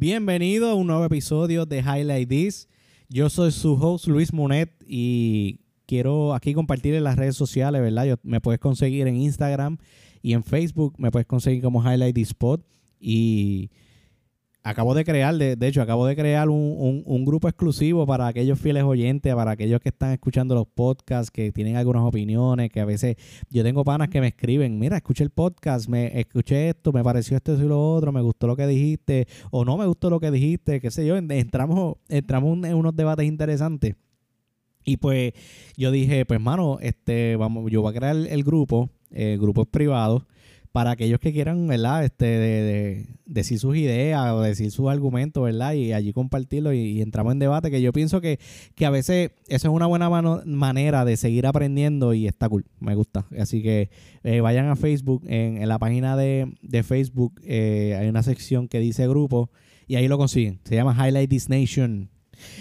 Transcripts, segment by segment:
Bienvenido a un nuevo episodio de Highlight This. Yo soy su host Luis Monet y quiero aquí compartir en las redes sociales, ¿verdad? Yo, me puedes conseguir en Instagram y en Facebook, me puedes conseguir como Highlight This Pod y acabo de crear, de, hecho, acabo de crear un, grupo exclusivo para aquellos fieles oyentes, para aquellos que están escuchando los podcasts, que tienen algunas opiniones, que a veces yo tengo panas que me escriben, mira, escuché el podcast, me escuché esto, me pareció esto y lo otro, me gustó lo que dijiste, o no me gustó lo que dijiste, qué sé yo, entramos, entramos en unos debates interesantes. Y pues yo dije, pues mano, este, vamos, yo voy a crear el, grupo, el grupo es privado para aquellos que quieran, ¿verdad? Este, de, decir sus ideas o decir sus argumentos, ¿verdad? Y allí compartirlo y, entramos en debate, que yo pienso que, que a veces eso es una buena manera de seguir aprendiendo y está cool, me gusta. Así que eh, vayan a Facebook, en, la página de, Facebook eh, hay una sección que dice grupo y ahí lo consiguen. Se llama Highlight This Nation.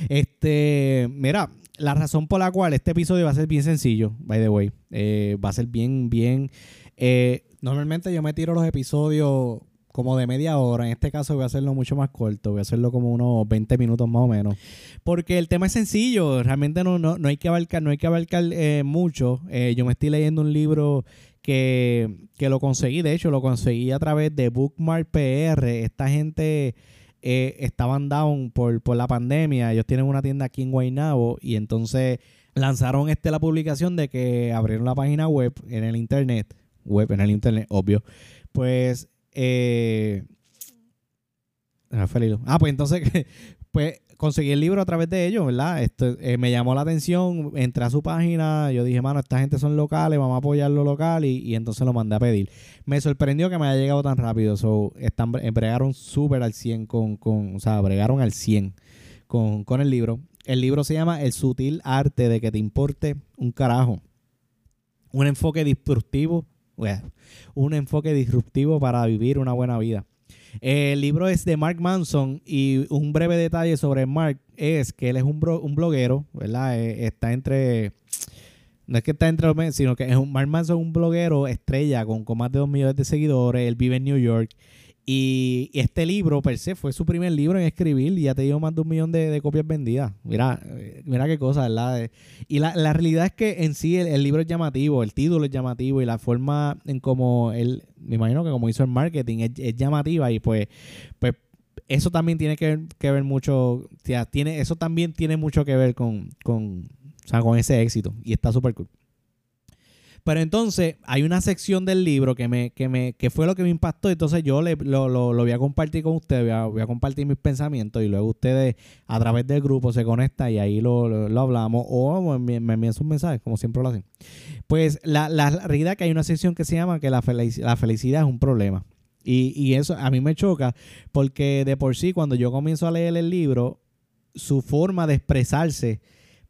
Este, mira, la razón por la cual este episodio va a ser bien sencillo, by the way, eh, va a ser bien, bien... Normalmente yo me tiro los episodios como de media hora. En este caso voy a hacerlo mucho más corto. Voy a hacerlo como unos 20 minutos más o menos. Porque el tema es sencillo. Realmente no, no, hay que abarcar, no hay que abarcar eh, mucho. Eh, yo me estoy leyendo un libro que, lo conseguí. De hecho, lo conseguí a través de Bookmark PR. Esta gente eh, estaban down por, por la pandemia. Ellos tienen una tienda aquí en Guaynabo. Y entonces lanzaron este la publicación de que abrieron la página web en el internet web, en el internet, obvio. Pues, eh, ah, pues entonces, pues conseguí el libro a través de ellos, ¿verdad? Eh, me llamó la atención, entré a su página, yo dije, mano, esta gente son locales, vamos a apoyar lo local y, entonces lo mandé a pedir. Me sorprendió que me haya llegado tan rápido, so, están, bregaron súper al 100 con, con, o sea, bregaron al 100 con, con el libro. El libro se llama El sutil arte de que te importe un carajo. Un enfoque disruptivo un enfoque disruptivo para vivir una buena vida. El libro es de Mark Manson y un breve detalle sobre Mark es que él es un, un bloguero, ¿verdad? Eh, está entre... No es que está entre los sino que es un, Mark Manson es un bloguero estrella con, con más de dos millones de seguidores. Él vive en New York y este libro, per se, fue su primer libro en escribir y ya te dio más de un millón de, copias vendidas. Mira, eh, mira qué cosa, ¿verdad? Y la, realidad es que en sí el, libro es llamativo, el título es llamativo y la forma en cómo él, me imagino que como hizo el marketing, es, llamativa y pues, pues eso también tiene que ver, que ver mucho, o sea, tiene, eso también tiene mucho que ver con, con, o sea, con ese éxito y está súper cool. Pero entonces hay una sección del libro que me, que me, que fue lo que me impactó. Entonces yo le, lo, lo, voy a compartir con ustedes, voy a, compartir mis pensamientos y luego ustedes a través del grupo se conectan y ahí lo, hablamos o me, envían sus mensajes, como siempre lo hacen. Pues la, la realidad que hay una sección que se llama que la, la felicidad es un problema. Y, y eso a mí me choca porque de por sí cuando yo comienzo a leer el libro, su forma de expresarse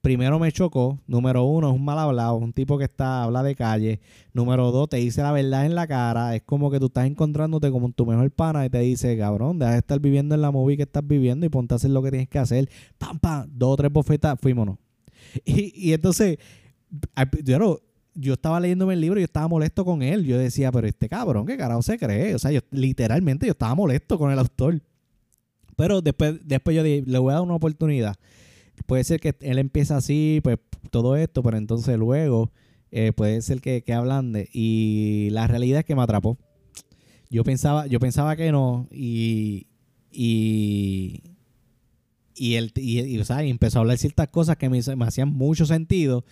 primero me chocó. Número uno, es un mal hablado, un tipo que está, habla de calle. Número dos, te dice la verdad en la cara. Es como que tú estás encontrándote como tu mejor pana y te dice, cabrón, deja de estar viviendo en la movie que estás viviendo y ponte a hacer lo que tienes que hacer. Pam, pam, dos o tres bofetas, fuímonos. Y, y entonces, yo, yo estaba leyéndome el libro y yo estaba molesto con él. Yo decía, pero este cabrón, ¿qué carajo se cree? O sea, yo literalmente yo estaba molesto con el autor. Pero después, después yo dije, le voy a dar una oportunidad puede ser que él empieza así, pues todo esto, pero entonces luego eh, puede ser que, que ablande. Y la realidad es que me atrapó. Yo pensaba, yo pensaba que no, y, y, y él y, o sea, empezó a hablar ciertas cosas que me, hacían mucho sentido.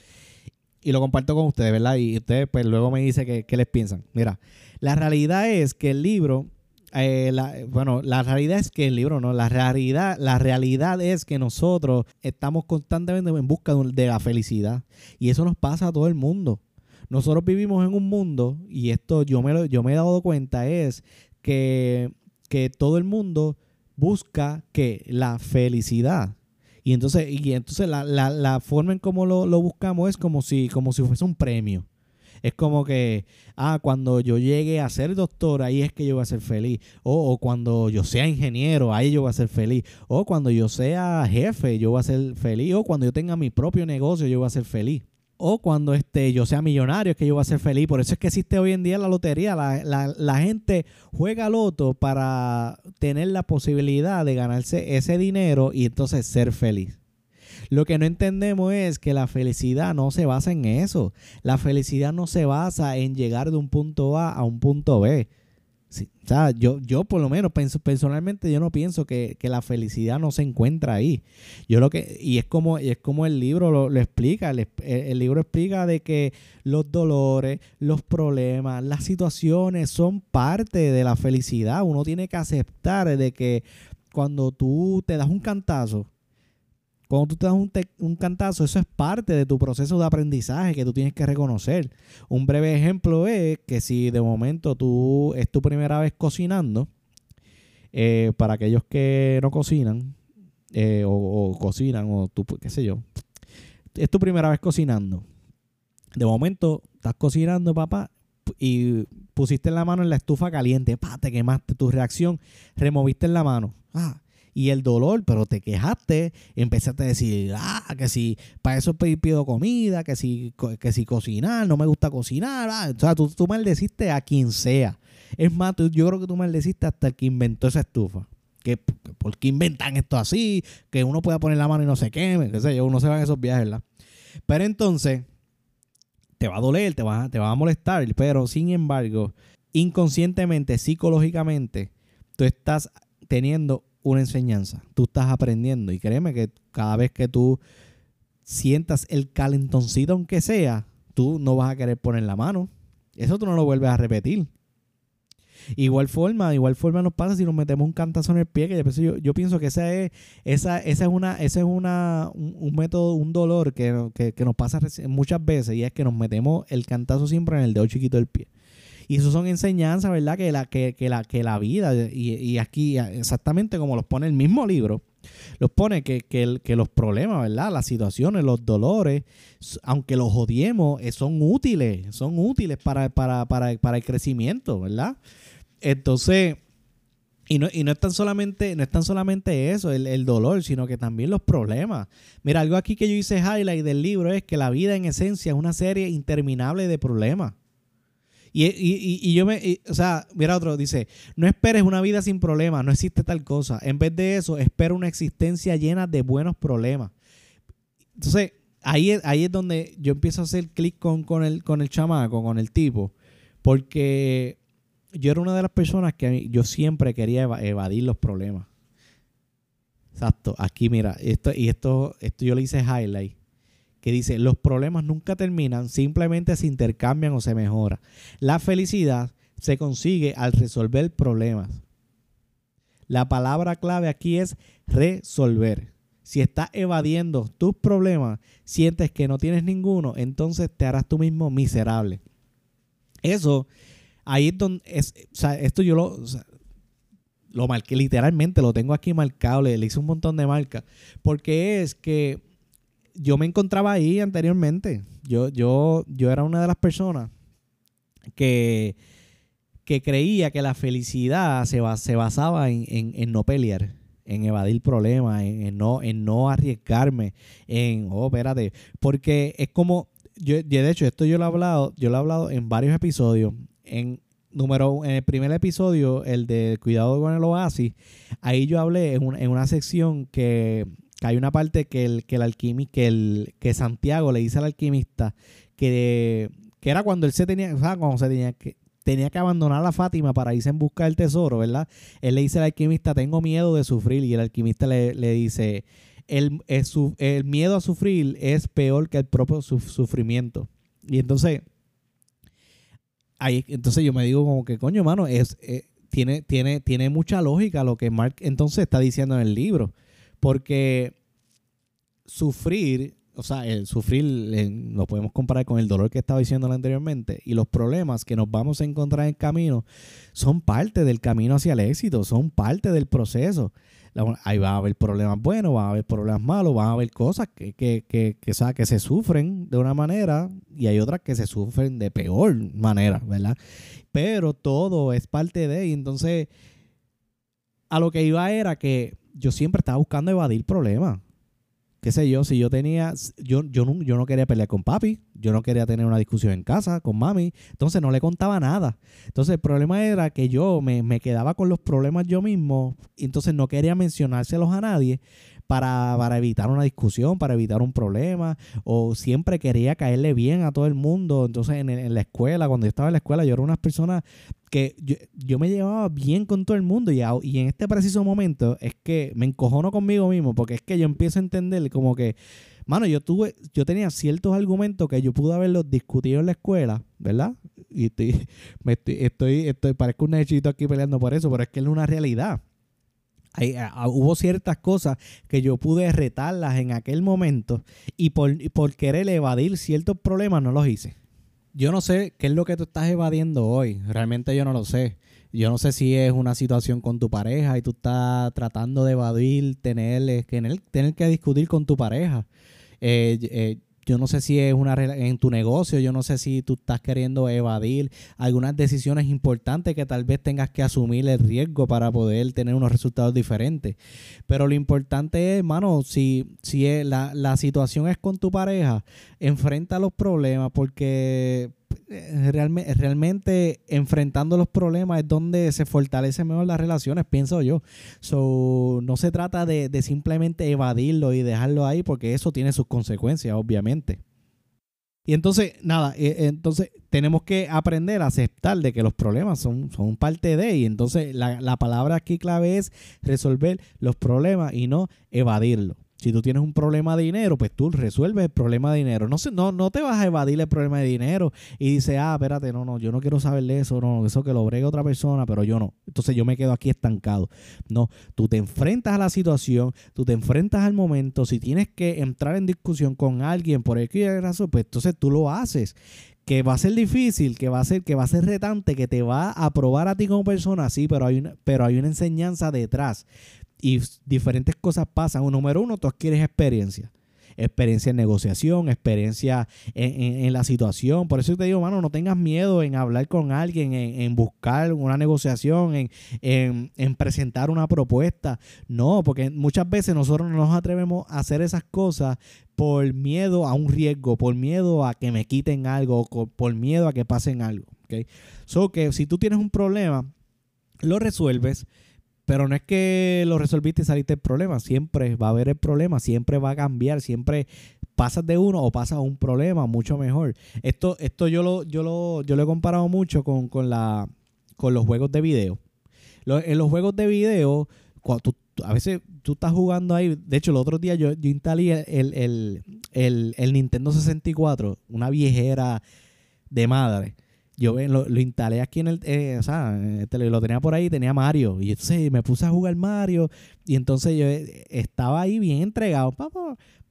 Y lo comparto con ustedes, ¿verdad? Y ustedes pues luego me dicen qué les piensan. Mira, la realidad es que el libro eh, bueno, la realidad es que el libro no, la realidad, la realidad es que nosotros estamos constantemente en busca de la felicidad y eso nos pasa a todo el mundo. Nosotros vivimos en un mundo y esto yo me, yo me he dado cuenta es que, que todo el mundo busca que la felicidad. Y entonces, y entonces la, la, la forma en cómo lo, lo buscamos es como si, como si fuese un premio. Es como que, ah, cuando yo llegue a ser doctor, ahí es que yo voy a ser feliz. O, cuando yo sea ingeniero, ahí yo voy a ser feliz. O cuando yo sea jefe, yo voy a ser feliz. O cuando yo tenga mi propio negocio, yo voy a ser feliz. o cuando este, yo sea millonario es que yo voy a ser feliz. Por eso es que existe hoy en día la lotería. La, la, la gente juega loto para tener la posibilidad de ganarse ese dinero y entonces ser feliz. Lo que no entendemos es que la felicidad no se basa en eso. La felicidad no se basa en llegar de un punto A a un punto B. o sea, yo, yo por lo menos personalmente yo no pienso que, la felicidad no se encuentra ahí. Yo lo que, y es como, es como el libro lo, explica, el, el, libro explica de que los dolores, los problemas, las situaciones son parte de la felicidad. Uno tiene que aceptar de que cuando tú te das un cantazo, cuando tú te das un, un, cantazo, eso es parte de tu proceso de aprendizaje que tú tienes que reconocer. Un breve ejemplo es que si de momento tú es tu primera vez cocinando, eh, para aquellos que no cocinan, eh, o, cocinan, o tú, qué sé yo, es tu primera vez cocinando. De momento estás cocinando, papá, y pusiste la mano en la estufa caliente, pa, te quemaste tu reacción, removiste la mano. Ah, y el dolor, pero te quejaste, empezaste a decir, ah, que si para eso pido comida, que si, que si cocinar, no me gusta cocinar, ah, o sea, tú, tú maldeciste a quien sea. Es más, yo creo que tú maldeciste hasta el que inventó esa estufa. Que, ¿Por qué inventan esto así? Que uno pueda poner la mano y no se queme, qué sé yo, uno se va en esos viajes, ¿verdad? Pero entonces, te va a doler, te va, te va a molestar, pero sin embargo, inconscientemente, psicológicamente, tú estás teniendo una enseñanza. Tú estás aprendiendo. Y créeme que cada vez que tú sientas el calentoncito, aunque sea, tú no vas a querer poner la mano. Eso tú no lo vuelves a repetir. Igual forma, igual forma nos pasa si nos metemos un cantazo en el pie, que yo, yo pienso que esa es, esa, esa es una, ese es una, un, método, un dolor que, que, que, nos pasa muchas veces, y es que nos metemos el cantazo siempre en el dedo chiquito del pie. Y eso son enseñanzas, ¿verdad? Que la, que, la, que la vida, y, aquí exactamente como los pone el mismo libro, los pone que, que, los problemas, ¿verdad? Las situaciones, los dolores, aunque los odiemos, eh, son útiles, son útiles para, para, para, el crecimiento, ¿verdad? Entonces, y no, y no es tan solamente, no es tan solamente eso, el, el, dolor, sino que también los problemas. Mira, algo aquí que yo hice highlight del libro es que la vida en esencia es una serie interminable de problemas. Y, yo me, o sea, mira otro, dice, no esperes una vida sin problemas, no existe tal cosa. En vez de eso, espera una existencia llena de buenos problemas. Entonces, ahí es, ahí es donde yo empiezo a hacer clic con, con, el, con el chamaco, con el tipo, porque yo era una de las personas que yo siempre quería evadir los problemas. Exacto, aquí mira, esto, y esto, esto yo le hice highlight que dice, los problemas nunca terminan, simplemente se intercambian o se mejoran. La felicidad se consigue al resolver problemas. La palabra clave aquí es resolver. Si estás evadiendo tus problemas, sientes que no tienes ninguno, entonces te harás tú mismo miserable. Eso, ahí es donde, es, o sea, esto yo lo, lo marqué literalmente, lo tengo aquí marcado, le, le hice un montón de marcas, porque es que yo me encontraba ahí anteriormente. Yo, yo, yo era una de las personas que, que creía que la felicidad se, se basaba en, no pelear, en evadir problemas, en, no, en no arriesgarme, en, oh, espérate, porque es como, yo, de hecho, esto yo lo he hablado, yo lo he hablado en varios episodios, en número en el primer episodio, el de cuidado con el oasis, ahí yo hablé en, en una sección que que hay una parte que el, que el alquimista, que que Santiago le dice al alquimista que, que era cuando él se tenía, o sea, cuando se tenía que, tenía que abandonar a Fátima para irse en busca del tesoro, ¿verdad? Él le dice al alquimista, tengo miedo de sufrir, y el alquimista le, dice, el, el, miedo a sufrir es peor que el propio sufrimiento. Y entonces, ahí, entonces yo me digo como que, coño, mano, es, eh, tiene, tiene, tiene mucha lógica lo que Mark entonces está diciendo en el libro. Porque sufrir, o sea, el sufrir lo podemos comparar con el dolor que estaba diciendo anteriormente y los problemas que nos vamos a encontrar en el camino son parte del camino hacia el éxito, son parte del proceso. Ahí va a haber problemas buenos, va a haber problemas malos, van a haber cosas que, que, que, que, que se sufren de una manera y hay otras que se sufren de peor manera, ¿verdad? Pero todo es parte de, y entonces a lo que iba era que yo siempre estaba buscando evadir problemas. Qué sé yo, si yo tenía, yo, yo, no, yo no quería pelear con papi, yo no quería tener una discusión en casa con mami, entonces no le contaba nada. Entonces el problema era que yo me, me quedaba con los problemas yo mismo, y entonces no quería mencionárselos a nadie, para, para, evitar una discusión, para evitar un problema, o siempre quería caerle bien a todo el mundo. Entonces, en, en la escuela, cuando yo estaba en la escuela, yo era una persona que yo, me llevaba bien con todo el mundo y, y, en este preciso momento es que me encojono conmigo mismo porque es que yo empiezo a entender como que, mano, yo tuve, yo tenía ciertos argumentos que yo pude haberlos discutido en la escuela, ¿verdad? Y estoy, me estoy, estoy, estoy, parezco un nechito aquí peleando por eso, pero es que es una realidad. Hubo ciertas cosas que yo pude retarlas en aquel momento y por, por querer evadir ciertos problemas no los hice. Yo no sé qué es lo que tú estás evadiendo hoy. Realmente yo no lo sé. Yo no sé si es una situación con tu pareja y tú estás tratando de evadir, tener, tener, tener que discutir con tu pareja. Eh, eh, yo no sé si es una en tu negocio, yo no sé si tú estás queriendo evadir algunas decisiones importantes que tal vez tengas que asumir el riesgo para poder tener unos resultados diferentes. Pero lo importante es, hermano, si, si la, la situación es con tu pareja, enfrenta los problemas porque eh, realmente, enfrentando los problemas es donde se fortalece mejor las relaciones, pienso yo. So, no se trata de, simplemente evadirlo y dejarlo ahí porque eso tiene sus consecuencias, obviamente. Y entonces, nada, eh, entonces tenemos que aprender a aceptar de que los problemas son, son parte de, y entonces la, la palabra aquí clave es resolver los problemas y no evadirlo. Si tú tienes un problema de dinero, pues tú resuelves el problema de dinero. No, no, no te vas a evadir el problema de dinero y dices, ah, espérate, no, no, yo no quiero saber de eso, no, eso que lo bregue otra persona, pero yo no. Entonces yo me quedo aquí estancado. No, tú te enfrentas a la situación, tú te enfrentas al momento. Si tienes que entrar en discusión con alguien por X razón, pues entonces tú lo haces que va a ser difícil, que va a ser, que va a ser retante, que te va a probar a ti como persona, sí, pero hay una, pero hay una enseñanza detrás y diferentes cosas pasan. Número uno, tú adquieres experiencia. Experiencia en negociación, experiencia en, la situación. Por eso te digo, mano, no tengas miedo en hablar con alguien, en, buscar una negociación, en, en, presentar una propuesta. No, porque muchas veces nosotros no nos atrevemos a hacer esas cosas por miedo a un riesgo, por miedo a que me quiten algo, por miedo a que pasen algo. ¿okay? So que si tú tienes un problema, lo resuelves pero no es que lo resolviste y saliste el problema. Siempre va a haber el problema, siempre va a cambiar, siempre pasas de uno o pasas un problema mucho mejor. Esto, esto yo lo, yo lo, yo lo he comparado mucho con, la, con los juegos de video. en los juegos de video, a veces tú estás jugando ahí. De hecho, el otro día yo, yo instalé el, el, el Nintendo 64, una viejera de madre yo lo, instalé aquí en el, eh, o sea, lo tenía por ahí, tenía Mario. Y entonces me puse a jugar Mario. Y entonces yo eh, estaba ahí bien entregado.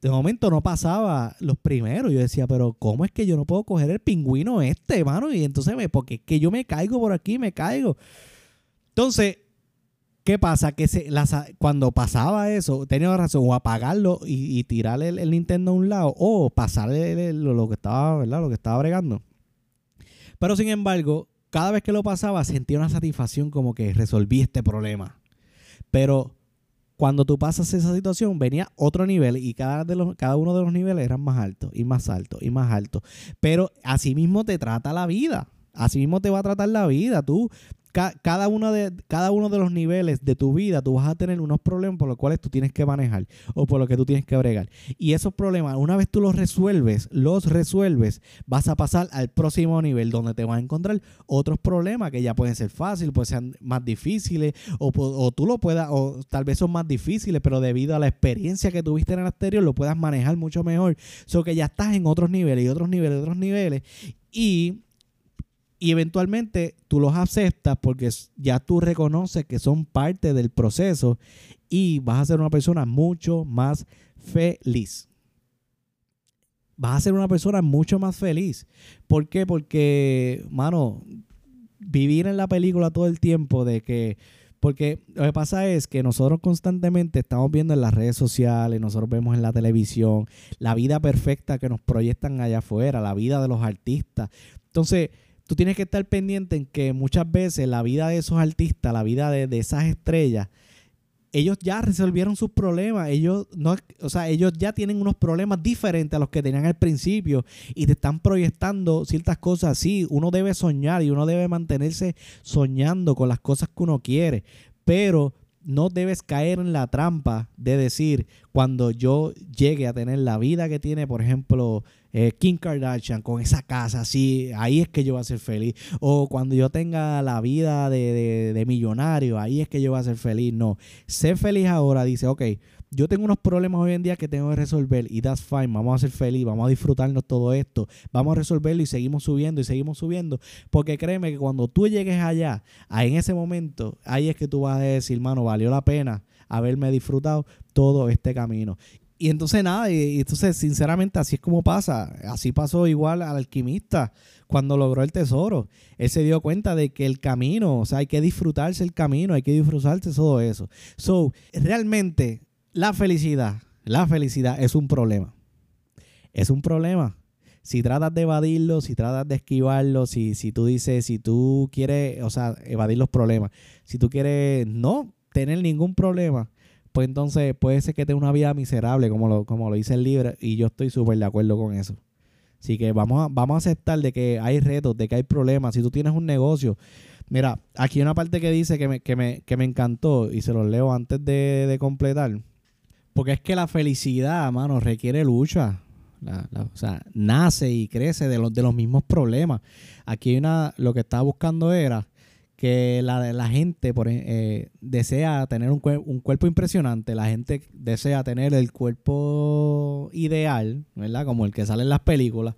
De momento no pasaba los primeros. Yo decía, pero ¿cómo es que yo no puedo coger el pingüino este, mano? Y entonces, me, porque es que yo me caigo por aquí, me caigo. Entonces, ¿qué pasa? Que se, cuando pasaba eso, tenía razón, o apagarlo y, y tirarle el, Nintendo a un lado, o pasarle lo, lo, que estaba, ¿verdad? Lo que estaba bregando. Pero sin embargo, cada vez que lo pasaba sentía una satisfacción como que resolví este problema. Pero cuando tú pasas esa situación, venía otro nivel y cada, cada uno de los niveles eran más altos y más altos y más altos. Pero así mismo te trata la vida. Así mismo te va a tratar la vida. Tú cada, uno de, cada uno de los niveles de tu vida, tú vas a tener unos problemas por los cuales tú tienes que manejar o por los que tú tienes que bregar. Y esos problemas, una vez tú los resuelves, los resuelves, vas a pasar al próximo nivel donde te vas a encontrar otros problemas que ya pueden ser fáciles, pueden ser más difíciles, o, o tú lo puedas, o tal vez son más difíciles, pero debido a la experiencia que tuviste en el anterior, lo puedas manejar mucho mejor. So que ya estás en otros niveles y otros niveles, otros niveles. Y y eventualmente tú los aceptas porque ya tú reconoces que son parte del proceso y vas a ser una persona mucho más feliz. Vas a ser una persona mucho más feliz. ¿Por qué? Porque, mano, vivir en la película todo el tiempo de que... Porque lo que pasa es que nosotros constantemente estamos viendo en las redes sociales, nosotros vemos en la televisión la vida perfecta que nos proyectan allá afuera, la vida de los artistas. Entonces, tú tienes que estar pendiente en que muchas veces la vida de esos artistas, la vida de, esas estrellas, ellos ya resolvieron sus problemas. Ellos no, o sea, ellos ya tienen unos problemas diferentes a los que tenían al principio y te están proyectando ciertas cosas. Sí, uno debe soñar y uno debe mantenerse soñando con las cosas que uno quiere, pero no debes caer en la trampa de decir, cuando yo llegue a tener la vida que tiene, por ejemplo, eh, Kim Kardashian, con esa casa, así, ahí es que yo voy a ser feliz. O cuando yo tenga la vida de, de millonario, ahí es que yo voy a ser feliz. No, ser feliz ahora, dice, ok, yo tengo unos problemas hoy en día que tengo que resolver y that's fine, vamos a ser feliz, vamos a disfrutarnos todo esto, vamos a resolverlo y seguimos subiendo y seguimos subiendo, porque créeme que cuando tú llegues allá, ahí en ese momento, ahí es que tú vas a decir, mano, valió la pena haberme disfrutado todo este camino. Y entonces nada, y, entonces sinceramente así es como pasa, así pasó igual al alquimista cuando logró el tesoro. Él se dio cuenta de que el camino, o sea, hay que disfrutarse el camino, hay que disfrutarse todo eso. So, realmente la felicidad, la felicidad es un problema. Es un problema. Si tratas de evadirlo, si tratas de esquivarlo, si, si tú dices, si tú quieres, o sea, evadir los problemas, si tú quieres no tener ningún problema, pues entonces puede ser que tenga una vida miserable, como lo, como lo dice el libro, y yo estoy súper de acuerdo con eso. Así que vamos a, vamos a aceptar de que hay retos, de que hay problemas. Si tú tienes un negocio, mira, aquí hay una parte que dice que me, que me, que me encantó y se los leo antes de, de completar. Porque es que la felicidad, mano, requiere lucha. o sea, nace y crece de los, de los mismos problemas. Aquí una, lo que estaba buscando era que la, la gente por, eh, desea tener un, un, cuerpo impresionante, la gente desea tener el cuerpo ideal, ¿verdad? Como el que sale en las películas,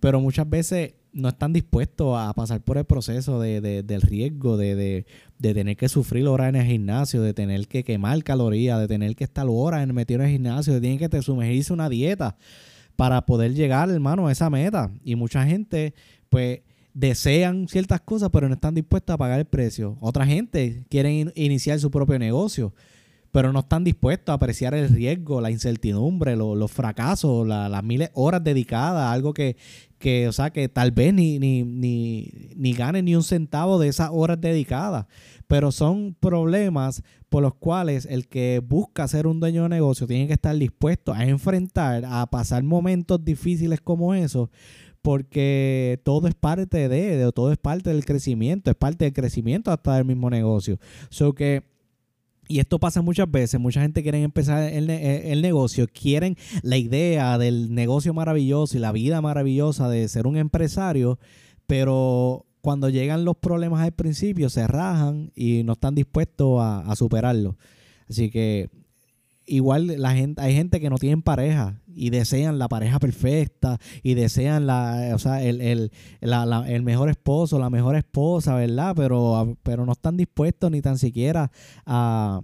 pero muchas veces no están dispuestos a pasar por el proceso de, de, del riesgo de, de, tener que sufrir horas en el gimnasio, de tener que quemar calorías, de tener que estar horas en metido en el gimnasio, de tener que te sumergirse una dieta para poder llegar, hermano, a esa meta. Y mucha gente, pues, desean ciertas cosas, pero no están dispuestas a pagar el precio. Otra gente quiere iniciar su propio negocio pero no están dispuestos a apreciar el riesgo, la incertidumbre, los fracasos, las miles de horas dedicadas, algo que, que, o sea, que tal vez ni, ni, ni, ni ganen ni un centavo de esas horas dedicadas. Pero son problemas por los cuales el que busca ser un dueño de negocio tiene que estar dispuesto a enfrentar, a pasar momentos difíciles como esos, porque todo es parte de, de, todo es parte del crecimiento, es parte del crecimiento hasta del mismo negocio. Que y esto pasa muchas veces, mucha gente quiere empezar el, negocio, quieren la idea del negocio maravilloso y la vida maravillosa de ser un empresario, pero cuando llegan los problemas al principio se rajan y no están dispuestos a, a superarlo. Así que igual la gente, hay gente que no tienen pareja y desean la pareja perfecta y desean la, o sea, el, el, el mejor esposo, la mejor esposa, ¿verdad? Pero, pero no están dispuestos ni tan siquiera a,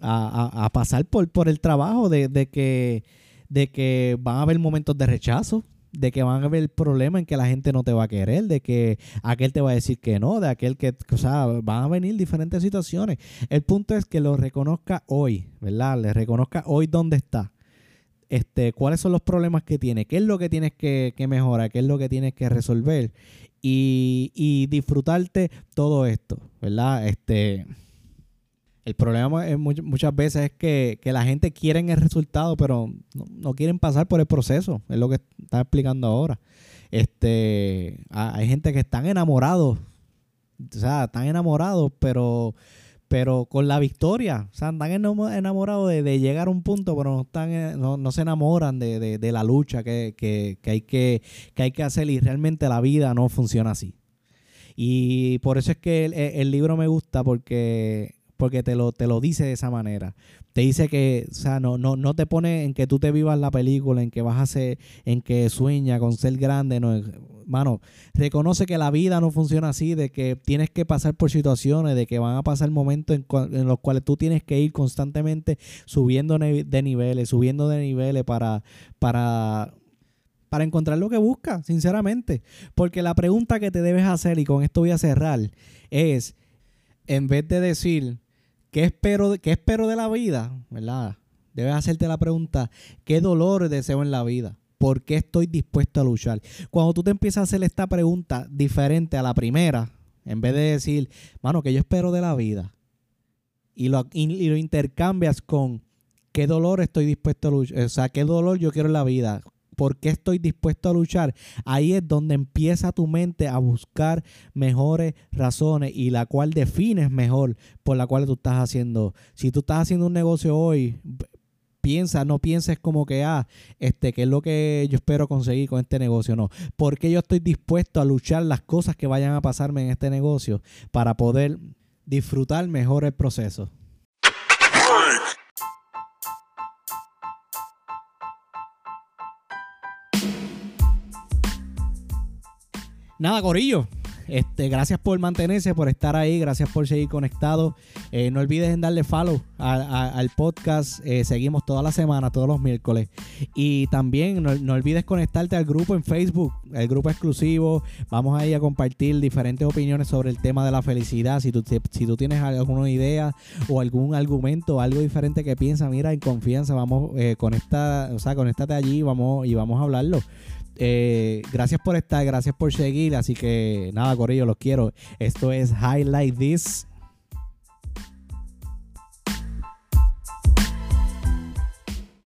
a, a pasar por, por el trabajo de, de, que, de que van a haber momentos de rechazo de que van a haber problemas en que la gente no te va a querer, de que aquel te va a decir que no, de aquel que, o sea, van a venir diferentes situaciones. El punto es que lo reconozca hoy, ¿verdad? Le reconozca hoy dónde está. Este, cuáles son los problemas que tiene, qué es lo que tienes que, que mejorar, qué es lo que tienes que resolver y, y disfrutarte todo esto, ¿verdad? Este, el problema muchas veces es que, la gente quiere el resultado, pero no, quieren pasar por el proceso. Es lo que está explicando ahora. Este, hay gente que están enamorados, o sea, están enamorados, pero, pero con la victoria. O sea, están enamorados de, llegar a un punto, pero no, están, no, se enamoran de, la lucha que, hay que, que hay que hacer y realmente la vida no funciona así. Y por eso es que el libro me gusta porque porque te lo, te lo dice de esa manera. Te dice que, o sea, no, no, no te pone en que tú te vivas la película, en que vas a ser, en que sueña con ser grande, no, mano, reconoce que la vida no funciona así, de que tienes que pasar por situaciones, de que van a pasar momentos en, los cuales tú tienes que ir constantemente subiendo de niveles, subiendo de niveles para, para para encontrar lo que buscas, sinceramente. Porque la pregunta que te debes hacer, y con esto voy a cerrar, es, en vez de decir, ¿Qué espero, qué espero de la vida? ¿Verdad? Debes hacerte la pregunta, ¿qué dolores deseo en la vida? ¿Por qué estoy dispuesto a luchar? Cuando tú te empiezas a hacer esta pregunta diferente a la primera, en vez de decir, mano, ¿qué yo espero de la vida? y lo, y lo intercambias con qué dolor estoy dispuesto a luchar, o sea, qué dolor yo quiero en la vida, por qué estoy dispuesto a luchar, ahí es donde empieza tu mente a buscar mejores razones y la cual defines mejor por la cual tú estás haciendo. Si tú estás haciendo un negocio hoy, piensa, no pienses como que, ah, este, ¿qué es lo que yo espero conseguir con este negocio? No, porque yo estoy dispuesto a luchar las cosas que vayan a pasarme en este negocio para poder disfrutar mejor el proceso. Nada, Corillo. Este, gracias por mantenerse, por estar ahí, gracias por seguir conectado. Eh, no olvides en darle follow al podcast. Eh, seguimos toda la semana, todos los miércoles. Y también no, olvides conectarte al grupo en Facebook, el grupo exclusivo. Vamos ahí a compartir diferentes opiniones sobre el tema de la felicidad. Si tú, si tú tienes alguna idea o algún argumento, algo diferente que piensas, mira, en confianza, vamos, eh, conecta, o sea, conéctate allí vamos, y vamos a hablarlo. Eh, gracias por estar, gracias por seguir. Así que nada, Corillo, los quiero. Esto es Highlight This.